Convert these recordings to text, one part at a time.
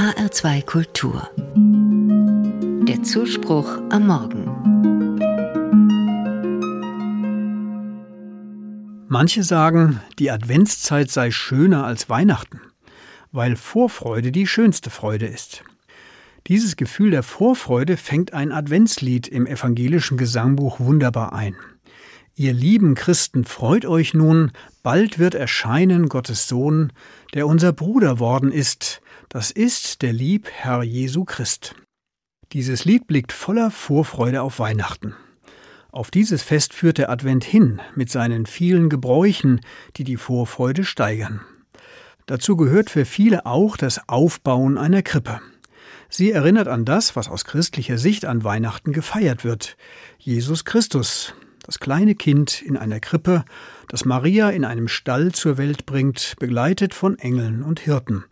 HR2 Kultur. Der Zuspruch am Morgen. Manche sagen, die Adventszeit sei schöner als Weihnachten, weil Vorfreude die schönste Freude ist. Dieses Gefühl der Vorfreude fängt ein Adventslied im evangelischen Gesangbuch wunderbar ein. Ihr lieben Christen, freut euch nun, bald wird erscheinen Gottes Sohn, der unser Bruder worden ist, das ist der lieb Herr Jesu Christ. Dieses Lied blickt voller Vorfreude auf Weihnachten. Auf dieses Fest führt der Advent hin mit seinen vielen Gebräuchen, die die Vorfreude steigern. Dazu gehört für viele auch das Aufbauen einer Krippe. Sie erinnert an das, was aus christlicher Sicht an Weihnachten gefeiert wird. Jesus Christus, das kleine Kind in einer Krippe, das Maria in einem Stall zur Welt bringt, begleitet von Engeln und Hirten.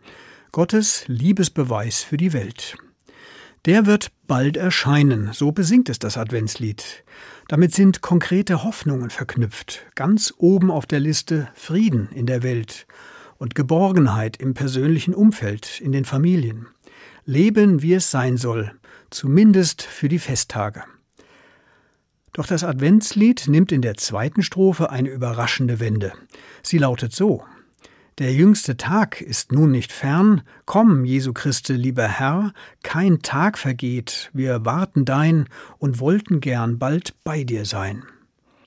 Gottes Liebesbeweis für die Welt. Der wird bald erscheinen, so besingt es das Adventslied. Damit sind konkrete Hoffnungen verknüpft, ganz oben auf der Liste Frieden in der Welt und Geborgenheit im persönlichen Umfeld, in den Familien. Leben, wie es sein soll, zumindest für die Festtage. Doch das Adventslied nimmt in der zweiten Strophe eine überraschende Wende. Sie lautet so Der jüngste Tag ist nun nicht fern, komm, Jesu Christe, lieber Herr, kein Tag vergeht, wir warten dein und wollten gern bald bei dir sein.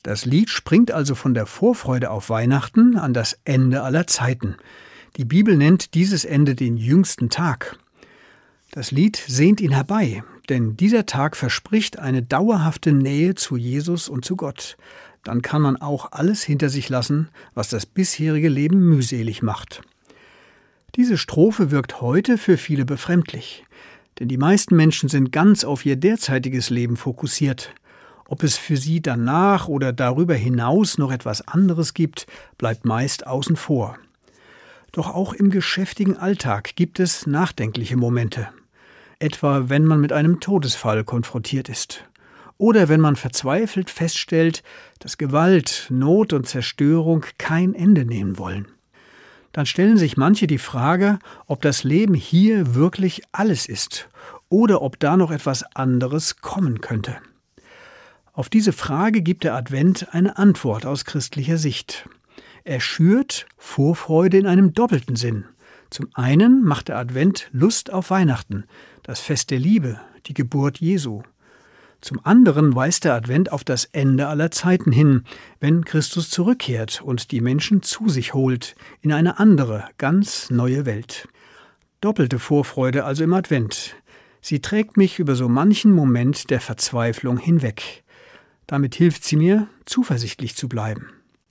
Das Lied springt also von der Vorfreude auf Weihnachten an das Ende aller Zeiten. Die Bibel nennt dieses Ende den jüngsten Tag. Das Lied sehnt ihn herbei, denn dieser Tag verspricht eine dauerhafte Nähe zu Jesus und zu Gott. Dann kann man auch alles hinter sich lassen, was das bisherige Leben mühselig macht. Diese Strophe wirkt heute für viele befremdlich, denn die meisten Menschen sind ganz auf ihr derzeitiges Leben fokussiert. Ob es für sie danach oder darüber hinaus noch etwas anderes gibt, bleibt meist außen vor. Doch auch im geschäftigen Alltag gibt es nachdenkliche Momente etwa wenn man mit einem Todesfall konfrontiert ist. Oder wenn man verzweifelt feststellt, dass Gewalt, Not und Zerstörung kein Ende nehmen wollen. Dann stellen sich manche die Frage, ob das Leben hier wirklich alles ist oder ob da noch etwas anderes kommen könnte. Auf diese Frage gibt der Advent eine Antwort aus christlicher Sicht. Er schürt Vorfreude in einem doppelten Sinn. Zum einen macht der Advent Lust auf Weihnachten, das Fest der Liebe, die Geburt Jesu. Zum anderen weist der Advent auf das Ende aller Zeiten hin, wenn Christus zurückkehrt und die Menschen zu sich holt in eine andere, ganz neue Welt. Doppelte Vorfreude also im Advent. Sie trägt mich über so manchen Moment der Verzweiflung hinweg. Damit hilft sie mir, zuversichtlich zu bleiben.